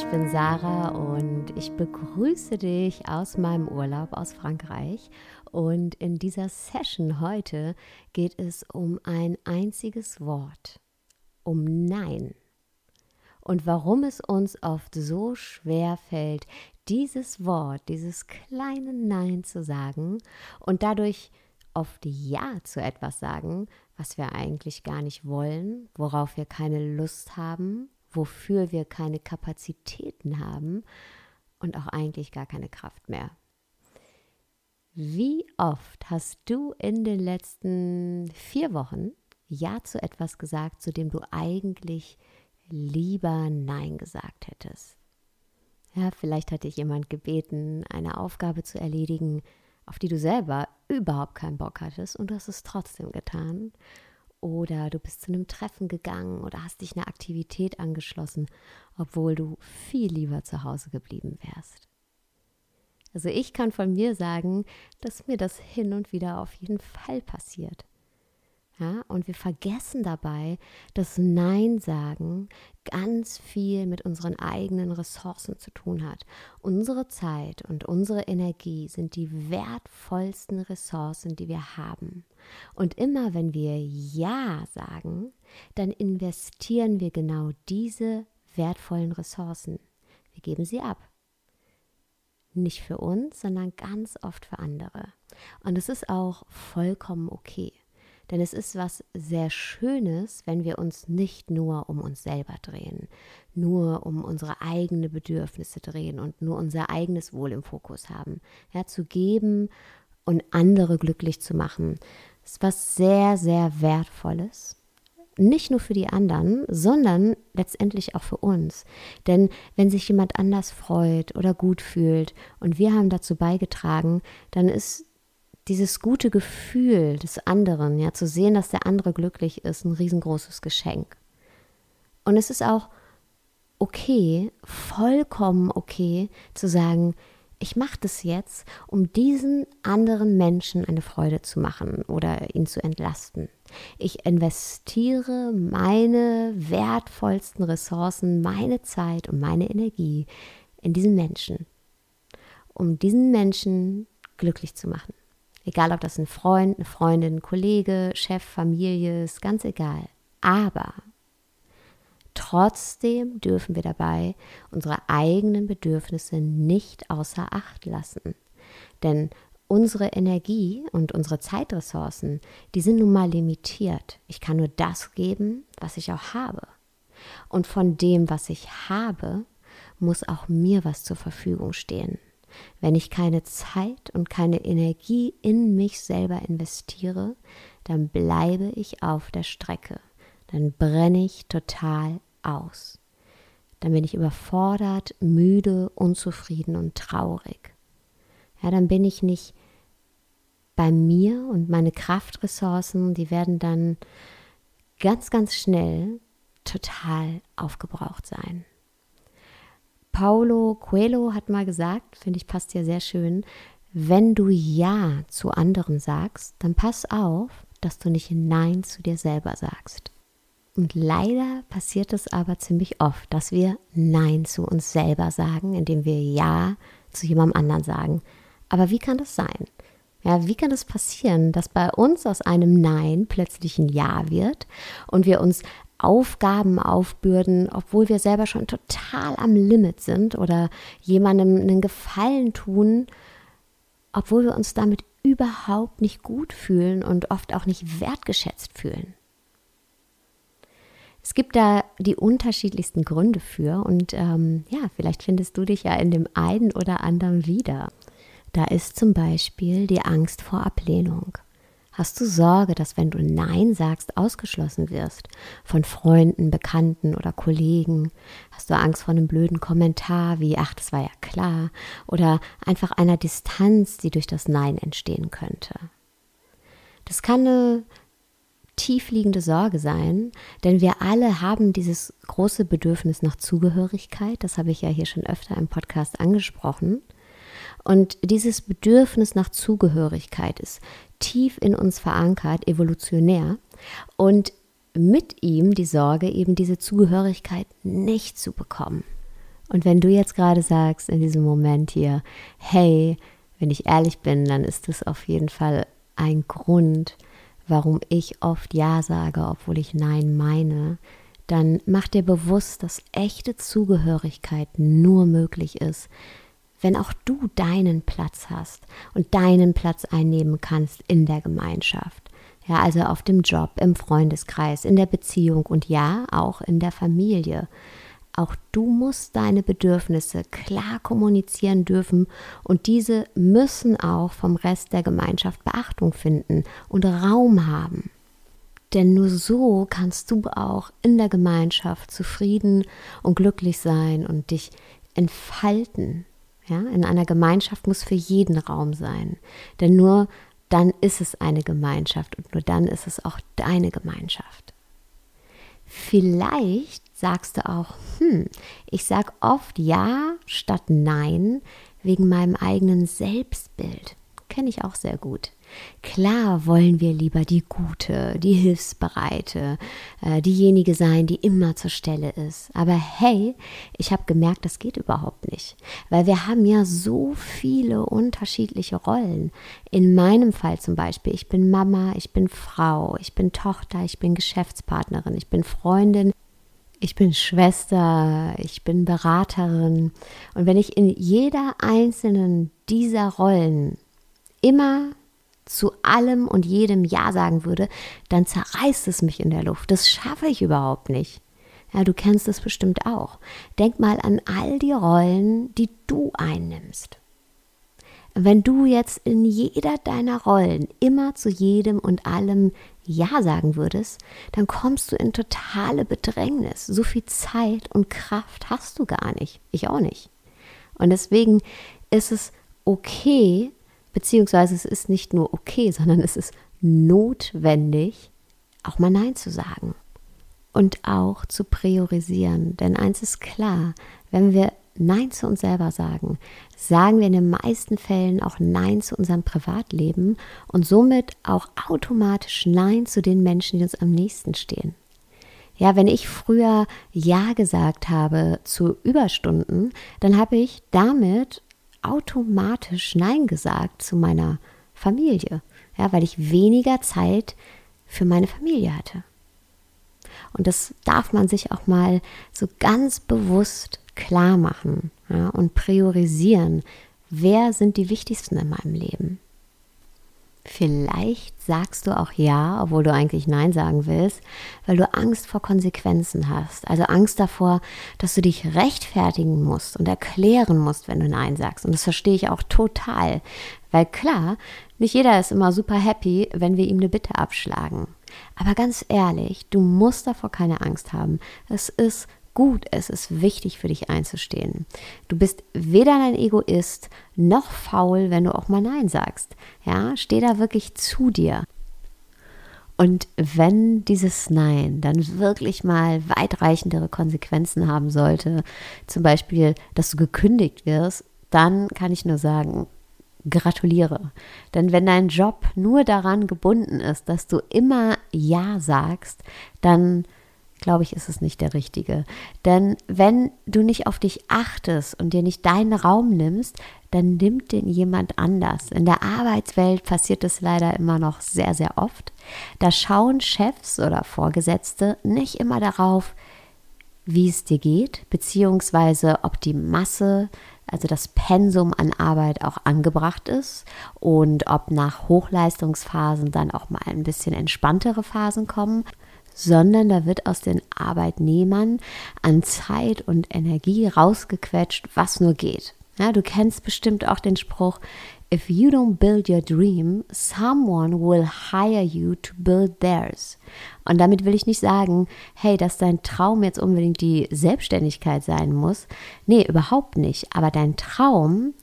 Ich bin Sarah und ich begrüße dich aus meinem Urlaub aus Frankreich. Und in dieser Session heute geht es um ein einziges Wort, um Nein. Und warum es uns oft so schwer fällt, dieses Wort, dieses kleine Nein zu sagen und dadurch oft Ja zu etwas sagen, was wir eigentlich gar nicht wollen, worauf wir keine Lust haben, wofür wir keine Kapazitäten haben und auch eigentlich gar keine Kraft mehr. Wie oft hast du in den letzten vier Wochen Ja zu etwas gesagt, zu dem du eigentlich lieber Nein gesagt hättest? Ja, vielleicht hat dich jemand gebeten, eine Aufgabe zu erledigen, auf die du selber überhaupt keinen Bock hattest und du hast es trotzdem getan. Oder du bist zu einem Treffen gegangen oder hast dich einer Aktivität angeschlossen, obwohl du viel lieber zu Hause geblieben wärst. Also ich kann von mir sagen, dass mir das hin und wieder auf jeden Fall passiert. Ja, und wir vergessen dabei, dass Nein sagen ganz viel mit unseren eigenen Ressourcen zu tun hat. Unsere Zeit und unsere Energie sind die wertvollsten Ressourcen, die wir haben. Und immer wenn wir Ja sagen, dann investieren wir genau diese wertvollen Ressourcen. Wir geben sie ab. Nicht für uns, sondern ganz oft für andere. Und es ist auch vollkommen okay. Denn es ist was sehr Schönes, wenn wir uns nicht nur um uns selber drehen, nur um unsere eigenen Bedürfnisse drehen und nur unser eigenes Wohl im Fokus haben. Ja, zu geben und andere glücklich zu machen, ist was sehr, sehr Wertvolles. Nicht nur für die anderen, sondern letztendlich auch für uns. Denn wenn sich jemand anders freut oder gut fühlt und wir haben dazu beigetragen, dann ist dieses gute Gefühl des anderen, ja, zu sehen, dass der andere glücklich ist, ein riesengroßes Geschenk. Und es ist auch okay, vollkommen okay, zu sagen, ich mache das jetzt, um diesen anderen Menschen eine Freude zu machen oder ihn zu entlasten. Ich investiere meine wertvollsten Ressourcen, meine Zeit und meine Energie in diesen Menschen, um diesen Menschen glücklich zu machen. Egal, ob das ein Freund, eine Freundin, Kollege, Chef, Familie ist, ganz egal. Aber trotzdem dürfen wir dabei unsere eigenen Bedürfnisse nicht außer Acht lassen. Denn unsere Energie und unsere Zeitressourcen, die sind nun mal limitiert. Ich kann nur das geben, was ich auch habe. Und von dem, was ich habe, muss auch mir was zur Verfügung stehen. Wenn ich keine Zeit und keine Energie in mich selber investiere, dann bleibe ich auf der Strecke. Dann brenne ich total aus. Dann bin ich überfordert, müde, unzufrieden und traurig. Ja, dann bin ich nicht bei mir und meine Kraftressourcen, die werden dann ganz, ganz schnell total aufgebraucht sein. Paulo Coelho hat mal gesagt, finde ich passt ja sehr schön, wenn du Ja zu anderen sagst, dann pass auf, dass du nicht Nein zu dir selber sagst. Und leider passiert es aber ziemlich oft, dass wir Nein zu uns selber sagen, indem wir Ja zu jemandem anderen sagen. Aber wie kann das sein? Ja, wie kann das passieren, dass bei uns aus einem Nein plötzlich ein Ja wird und wir uns Aufgaben aufbürden, obwohl wir selber schon total am Limit sind oder jemandem einen Gefallen tun, obwohl wir uns damit überhaupt nicht gut fühlen und oft auch nicht wertgeschätzt fühlen. Es gibt da die unterschiedlichsten Gründe für und ähm, ja, vielleicht findest du dich ja in dem einen oder anderen wieder. Da ist zum Beispiel die Angst vor Ablehnung. Hast du Sorge, dass wenn du Nein sagst, ausgeschlossen wirst von Freunden, Bekannten oder Kollegen? Hast du Angst vor einem blöden Kommentar wie, ach, das war ja klar, oder einfach einer Distanz, die durch das Nein entstehen könnte? Das kann eine tiefliegende Sorge sein, denn wir alle haben dieses große Bedürfnis nach Zugehörigkeit, das habe ich ja hier schon öfter im Podcast angesprochen. Und dieses Bedürfnis nach Zugehörigkeit ist tief in uns verankert, evolutionär. Und mit ihm die Sorge, eben diese Zugehörigkeit nicht zu bekommen. Und wenn du jetzt gerade sagst in diesem Moment hier, hey, wenn ich ehrlich bin, dann ist das auf jeden Fall ein Grund, warum ich oft Ja sage, obwohl ich Nein meine, dann mach dir bewusst, dass echte Zugehörigkeit nur möglich ist, wenn auch du deinen Platz hast und deinen Platz einnehmen kannst in der Gemeinschaft. Ja, also auf dem Job, im Freundeskreis, in der Beziehung und ja, auch in der Familie. Auch du musst deine Bedürfnisse klar kommunizieren dürfen und diese müssen auch vom Rest der Gemeinschaft Beachtung finden und Raum haben. Denn nur so kannst du auch in der Gemeinschaft zufrieden und glücklich sein und dich entfalten. Ja, in einer Gemeinschaft muss für jeden Raum sein. Denn nur dann ist es eine Gemeinschaft und nur dann ist es auch deine Gemeinschaft. Vielleicht sagst du auch, hm, ich sag oft ja statt nein wegen meinem eigenen Selbstbild. Kenne ich auch sehr gut. Klar wollen wir lieber die Gute, die Hilfsbereite, äh, diejenige sein, die immer zur Stelle ist. Aber hey, ich habe gemerkt, das geht überhaupt nicht, weil wir haben ja so viele unterschiedliche Rollen. In meinem Fall zum Beispiel, ich bin Mama, ich bin Frau, ich bin Tochter, ich bin Geschäftspartnerin, ich bin Freundin, ich bin Schwester, ich bin Beraterin. Und wenn ich in jeder einzelnen dieser Rollen immer zu allem und jedem Ja sagen würde, dann zerreißt es mich in der Luft. Das schaffe ich überhaupt nicht. Ja, du kennst es bestimmt auch. Denk mal an all die Rollen, die du einnimmst. Wenn du jetzt in jeder deiner Rollen immer zu jedem und allem Ja sagen würdest, dann kommst du in totale Bedrängnis. So viel Zeit und Kraft hast du gar nicht. Ich auch nicht. Und deswegen ist es okay, Beziehungsweise es ist nicht nur okay, sondern es ist notwendig, auch mal Nein zu sagen und auch zu priorisieren. Denn eins ist klar, wenn wir Nein zu uns selber sagen, sagen wir in den meisten Fällen auch Nein zu unserem Privatleben und somit auch automatisch Nein zu den Menschen, die uns am nächsten stehen. Ja, wenn ich früher Ja gesagt habe zu Überstunden, dann habe ich damit automatisch Nein gesagt zu meiner Familie, ja, weil ich weniger Zeit für meine Familie hatte. Und das darf man sich auch mal so ganz bewusst klar machen ja, und priorisieren. Wer sind die wichtigsten in meinem Leben? Vielleicht sagst du auch Ja, obwohl du eigentlich Nein sagen willst, weil du Angst vor Konsequenzen hast. Also Angst davor, dass du dich rechtfertigen musst und erklären musst, wenn du Nein sagst. Und das verstehe ich auch total. Weil klar, nicht jeder ist immer super happy, wenn wir ihm eine Bitte abschlagen. Aber ganz ehrlich, du musst davor keine Angst haben. Es ist gut, es ist wichtig für dich einzustehen. Du bist weder ein Egoist noch faul, wenn du auch mal Nein sagst. Ja, steh da wirklich zu dir. Und wenn dieses Nein dann wirklich mal weitreichendere Konsequenzen haben sollte, zum Beispiel, dass du gekündigt wirst, dann kann ich nur sagen, gratuliere. Denn wenn dein Job nur daran gebunden ist, dass du immer Ja sagst, dann glaube ich, ist es nicht der richtige. Denn wenn du nicht auf dich achtest und dir nicht deinen Raum nimmst, dann nimmt den jemand anders. In der Arbeitswelt passiert es leider immer noch sehr, sehr oft. Da schauen Chefs oder Vorgesetzte nicht immer darauf, wie es dir geht, beziehungsweise ob die Masse, also das Pensum an Arbeit auch angebracht ist und ob nach Hochleistungsphasen dann auch mal ein bisschen entspanntere Phasen kommen sondern da wird aus den Arbeitnehmern an Zeit und Energie rausgequetscht, was nur geht. Ja, du kennst bestimmt auch den Spruch, If you don't build your dream, someone will hire you to build theirs. Und damit will ich nicht sagen, hey, dass dein Traum jetzt unbedingt die Selbstständigkeit sein muss. Nee, überhaupt nicht. Aber dein Traum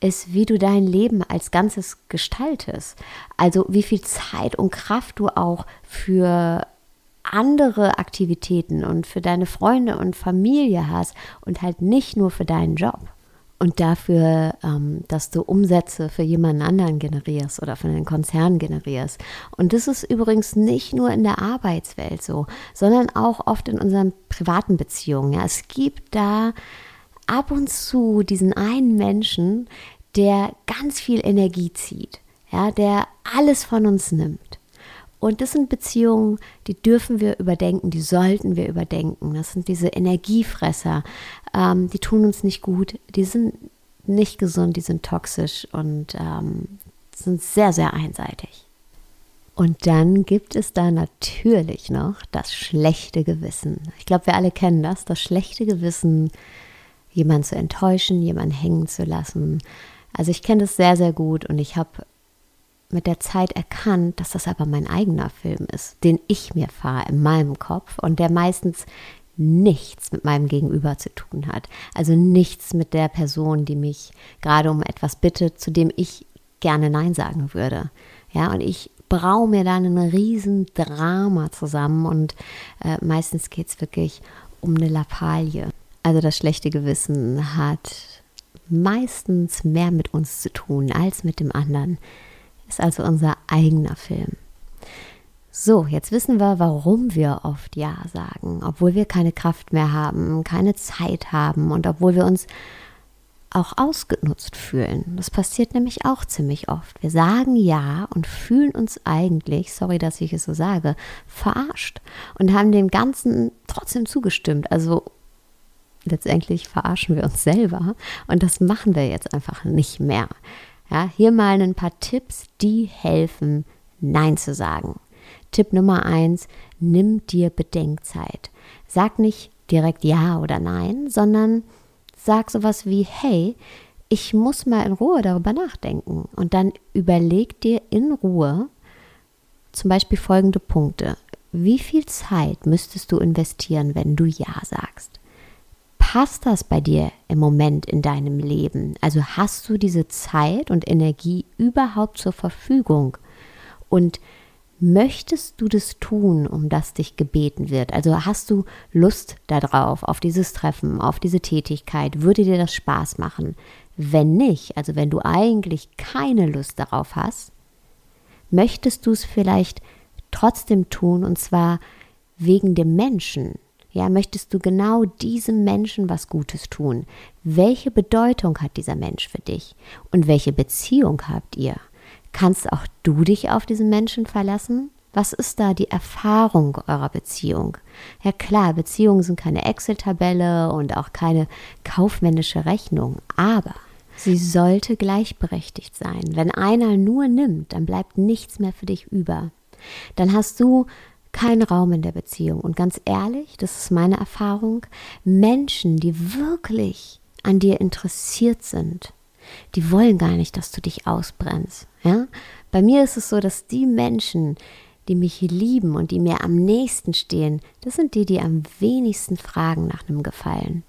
ist, wie du dein Leben als Ganzes gestaltest. Also wie viel Zeit und Kraft du auch für andere Aktivitäten und für deine Freunde und Familie hast und halt nicht nur für deinen Job. und dafür, ähm, dass du Umsätze für jemanden anderen generierst oder für einen Konzern generierst. Und das ist übrigens nicht nur in der Arbeitswelt so, sondern auch oft in unseren privaten Beziehungen. Ja. Es gibt da ab und zu diesen einen Menschen, der ganz viel Energie zieht, ja, der alles von uns nimmt. Und das sind Beziehungen, die dürfen wir überdenken, die sollten wir überdenken. Das sind diese Energiefresser, ähm, die tun uns nicht gut, die sind nicht gesund, die sind toxisch und ähm, sind sehr, sehr einseitig. Und dann gibt es da natürlich noch das schlechte Gewissen. Ich glaube, wir alle kennen das, das schlechte Gewissen, jemanden zu enttäuschen, jemanden hängen zu lassen. Also ich kenne das sehr, sehr gut und ich habe mit der Zeit erkannt, dass das aber mein eigener Film ist, den ich mir fahre in meinem Kopf und der meistens nichts mit meinem Gegenüber zu tun hat. Also nichts mit der Person, die mich gerade um etwas bittet, zu dem ich gerne Nein sagen würde. Ja, und ich braue mir dann ein riesen Drama zusammen und äh, meistens geht es wirklich um eine Lappalie. Also das schlechte Gewissen hat meistens mehr mit uns zu tun als mit dem anderen ist also unser eigener Film. So, jetzt wissen wir, warum wir oft Ja sagen, obwohl wir keine Kraft mehr haben, keine Zeit haben und obwohl wir uns auch ausgenutzt fühlen. Das passiert nämlich auch ziemlich oft. Wir sagen Ja und fühlen uns eigentlich, sorry, dass ich es so sage, verarscht und haben dem Ganzen trotzdem zugestimmt. Also letztendlich verarschen wir uns selber und das machen wir jetzt einfach nicht mehr. Ja, hier mal ein paar Tipps, die helfen, Nein zu sagen. Tipp Nummer eins: Nimm dir Bedenkzeit. Sag nicht direkt Ja oder Nein, sondern sag sowas wie: Hey, ich muss mal in Ruhe darüber nachdenken. Und dann überleg dir in Ruhe zum Beispiel folgende Punkte. Wie viel Zeit müsstest du investieren, wenn du Ja sagst? Passt das bei dir im Moment in deinem Leben? Also hast du diese Zeit und Energie überhaupt zur Verfügung? Und möchtest du das tun, um das dich gebeten wird? Also hast du Lust darauf, auf dieses Treffen, auf diese Tätigkeit? Würde dir das Spaß machen? Wenn nicht, also wenn du eigentlich keine Lust darauf hast, möchtest du es vielleicht trotzdem tun und zwar wegen dem Menschen, ja, möchtest du genau diesem Menschen was Gutes tun? Welche Bedeutung hat dieser Mensch für dich? Und welche Beziehung habt ihr? Kannst auch du dich auf diesen Menschen verlassen? Was ist da die Erfahrung eurer Beziehung? Ja klar, Beziehungen sind keine Excel-Tabelle und auch keine kaufmännische Rechnung, aber sie sollte gleichberechtigt sein. Wenn einer nur nimmt, dann bleibt nichts mehr für dich über. Dann hast du kein Raum in der Beziehung. Und ganz ehrlich, das ist meine Erfahrung, Menschen, die wirklich an dir interessiert sind, die wollen gar nicht, dass du dich ausbrennst. Ja? Bei mir ist es so, dass die Menschen, die mich lieben und die mir am nächsten stehen, das sind die, die am wenigsten fragen nach einem Gefallen.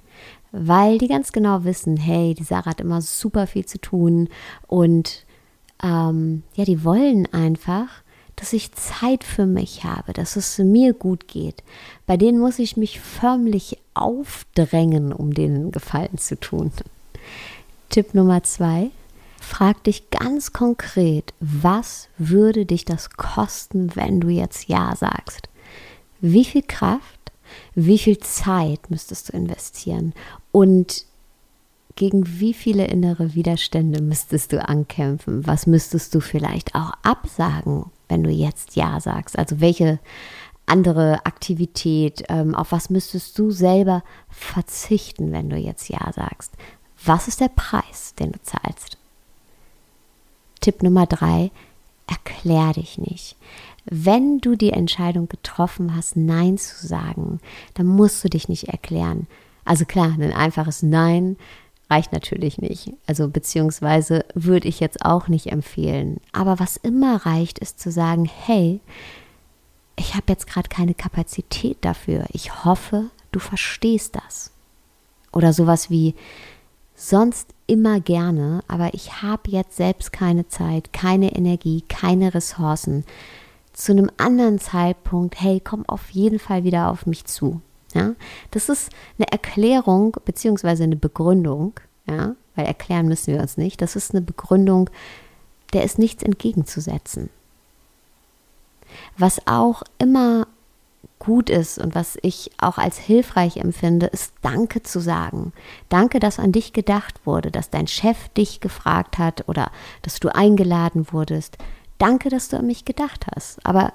Weil die ganz genau wissen, hey, die Sarah hat immer super viel zu tun und ähm, ja, die wollen einfach, dass ich Zeit für mich habe, dass es mir gut geht. Bei denen muss ich mich förmlich aufdrängen, um denen Gefallen zu tun. Tipp Nummer zwei. Frag dich ganz konkret, was würde dich das kosten, wenn du jetzt Ja sagst? Wie viel Kraft, wie viel Zeit müsstest du investieren? Und gegen wie viele innere Widerstände müsstest du ankämpfen? Was müsstest du vielleicht auch absagen, wenn du jetzt Ja sagst? Also welche andere Aktivität, ähm, auf was müsstest du selber verzichten, wenn du jetzt Ja sagst? Was ist der Preis, den du zahlst? Tipp Nummer drei, erklär dich nicht. Wenn du die Entscheidung getroffen hast, Nein zu sagen, dann musst du dich nicht erklären. Also klar, ein einfaches Nein reicht natürlich nicht. Also beziehungsweise würde ich jetzt auch nicht empfehlen. Aber was immer reicht, ist zu sagen, hey, ich habe jetzt gerade keine Kapazität dafür. Ich hoffe, du verstehst das. Oder sowas wie, sonst immer gerne, aber ich habe jetzt selbst keine Zeit, keine Energie, keine Ressourcen. Zu einem anderen Zeitpunkt, hey, komm auf jeden Fall wieder auf mich zu. Ja, das ist eine Erklärung bzw. eine Begründung, ja, weil erklären müssen wir uns nicht. Das ist eine Begründung, der ist nichts entgegenzusetzen. Was auch immer gut ist und was ich auch als hilfreich empfinde, ist Danke zu sagen. Danke, dass an dich gedacht wurde, dass dein Chef dich gefragt hat oder dass du eingeladen wurdest. Danke, dass du an mich gedacht hast. Aber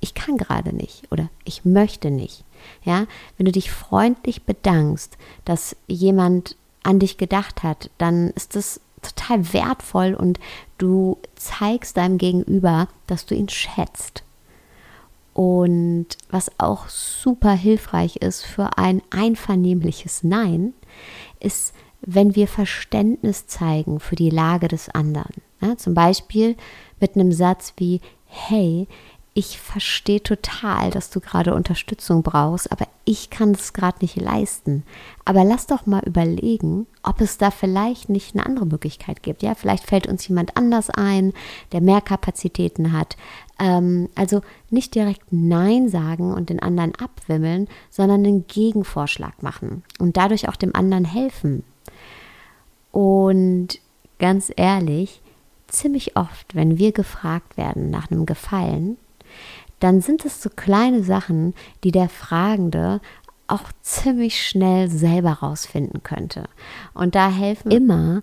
ich kann gerade nicht oder ich möchte nicht. Ja, wenn du dich freundlich bedankst, dass jemand an dich gedacht hat, dann ist es total wertvoll und du zeigst deinem Gegenüber, dass du ihn schätzt. Und was auch super hilfreich ist für ein einvernehmliches Nein, ist, wenn wir Verständnis zeigen für die Lage des anderen. Ja, zum Beispiel mit einem Satz wie, hey, ich verstehe total, dass du gerade Unterstützung brauchst, aber ich kann es gerade nicht leisten. Aber lass doch mal überlegen, ob es da vielleicht nicht eine andere Möglichkeit gibt. Ja, vielleicht fällt uns jemand anders ein, der mehr Kapazitäten hat. Ähm, also nicht direkt Nein sagen und den anderen abwimmeln, sondern einen Gegenvorschlag machen und dadurch auch dem anderen helfen. Und ganz ehrlich, ziemlich oft, wenn wir gefragt werden nach einem Gefallen, dann sind es so kleine Sachen, die der Fragende auch ziemlich schnell selber rausfinden könnte. Und da helfen immer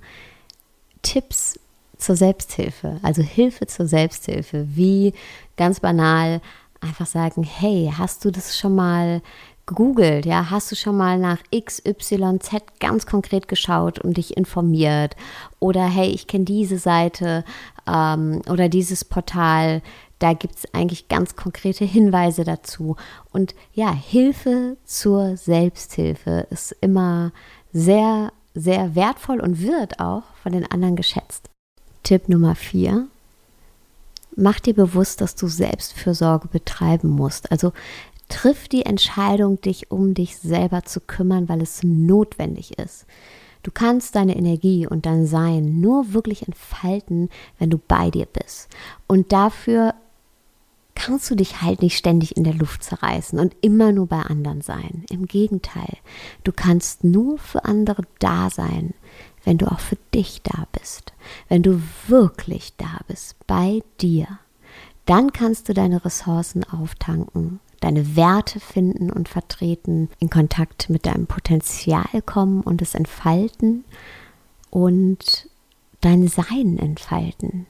Tipps zur Selbsthilfe, also Hilfe zur Selbsthilfe, wie ganz banal einfach sagen, hey, hast du das schon mal gegoogelt, ja, hast du schon mal nach XYZ ganz konkret geschaut und dich informiert? Oder hey, ich kenne diese Seite ähm, oder dieses Portal, da gibt es eigentlich ganz konkrete Hinweise dazu. Und ja, Hilfe zur Selbsthilfe ist immer sehr, sehr wertvoll und wird auch von den anderen geschätzt. Tipp Nummer vier. Mach dir bewusst, dass du Selbstfürsorge betreiben musst. Also triff die Entscheidung, dich um dich selber zu kümmern, weil es notwendig ist. Du kannst deine Energie und dein Sein nur wirklich entfalten, wenn du bei dir bist. Und dafür kannst du dich halt nicht ständig in der Luft zerreißen und immer nur bei anderen sein. Im Gegenteil, du kannst nur für andere da sein, wenn du auch für dich da bist. Wenn du wirklich da bist, bei dir. Dann kannst du deine Ressourcen auftanken, deine Werte finden und vertreten, in Kontakt mit deinem Potenzial kommen und es entfalten und dein Sein entfalten.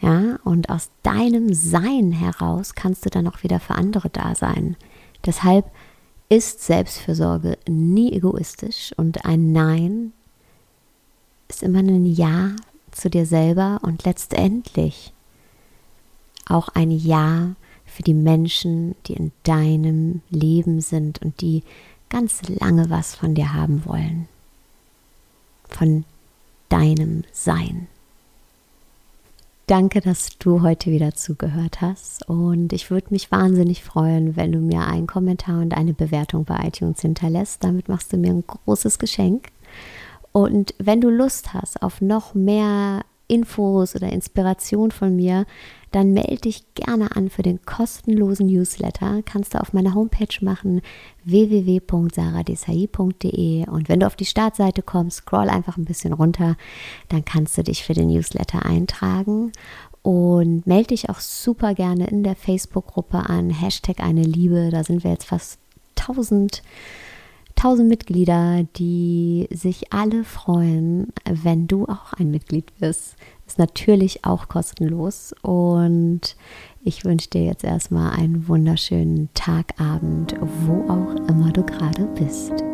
Ja, und aus deinem Sein heraus kannst du dann auch wieder für andere da sein. Deshalb ist Selbstfürsorge nie egoistisch und ein Nein ist immer ein Ja zu dir selber und letztendlich auch ein Ja für die Menschen, die in deinem Leben sind und die ganz lange was von dir haben wollen. Von deinem Sein. Danke, dass du heute wieder zugehört hast. Und ich würde mich wahnsinnig freuen, wenn du mir einen Kommentar und eine Bewertung bei iTunes hinterlässt. Damit machst du mir ein großes Geschenk. Und wenn du Lust hast auf noch mehr Infos oder Inspiration von mir, dann melde dich gerne an für den kostenlosen Newsletter. Kannst du auf meiner Homepage machen www.saradesai.de und wenn du auf die Startseite kommst, scroll einfach ein bisschen runter, dann kannst du dich für den Newsletter eintragen. Und melde dich auch super gerne in der Facebook-Gruppe an, Hashtag eine Liebe, da sind wir jetzt fast 1000 1000 Mitglieder, die sich alle freuen, wenn du auch ein Mitglied wirst. Ist natürlich auch kostenlos und ich wünsche dir jetzt erstmal einen wunderschönen Tagabend, wo auch immer du gerade bist.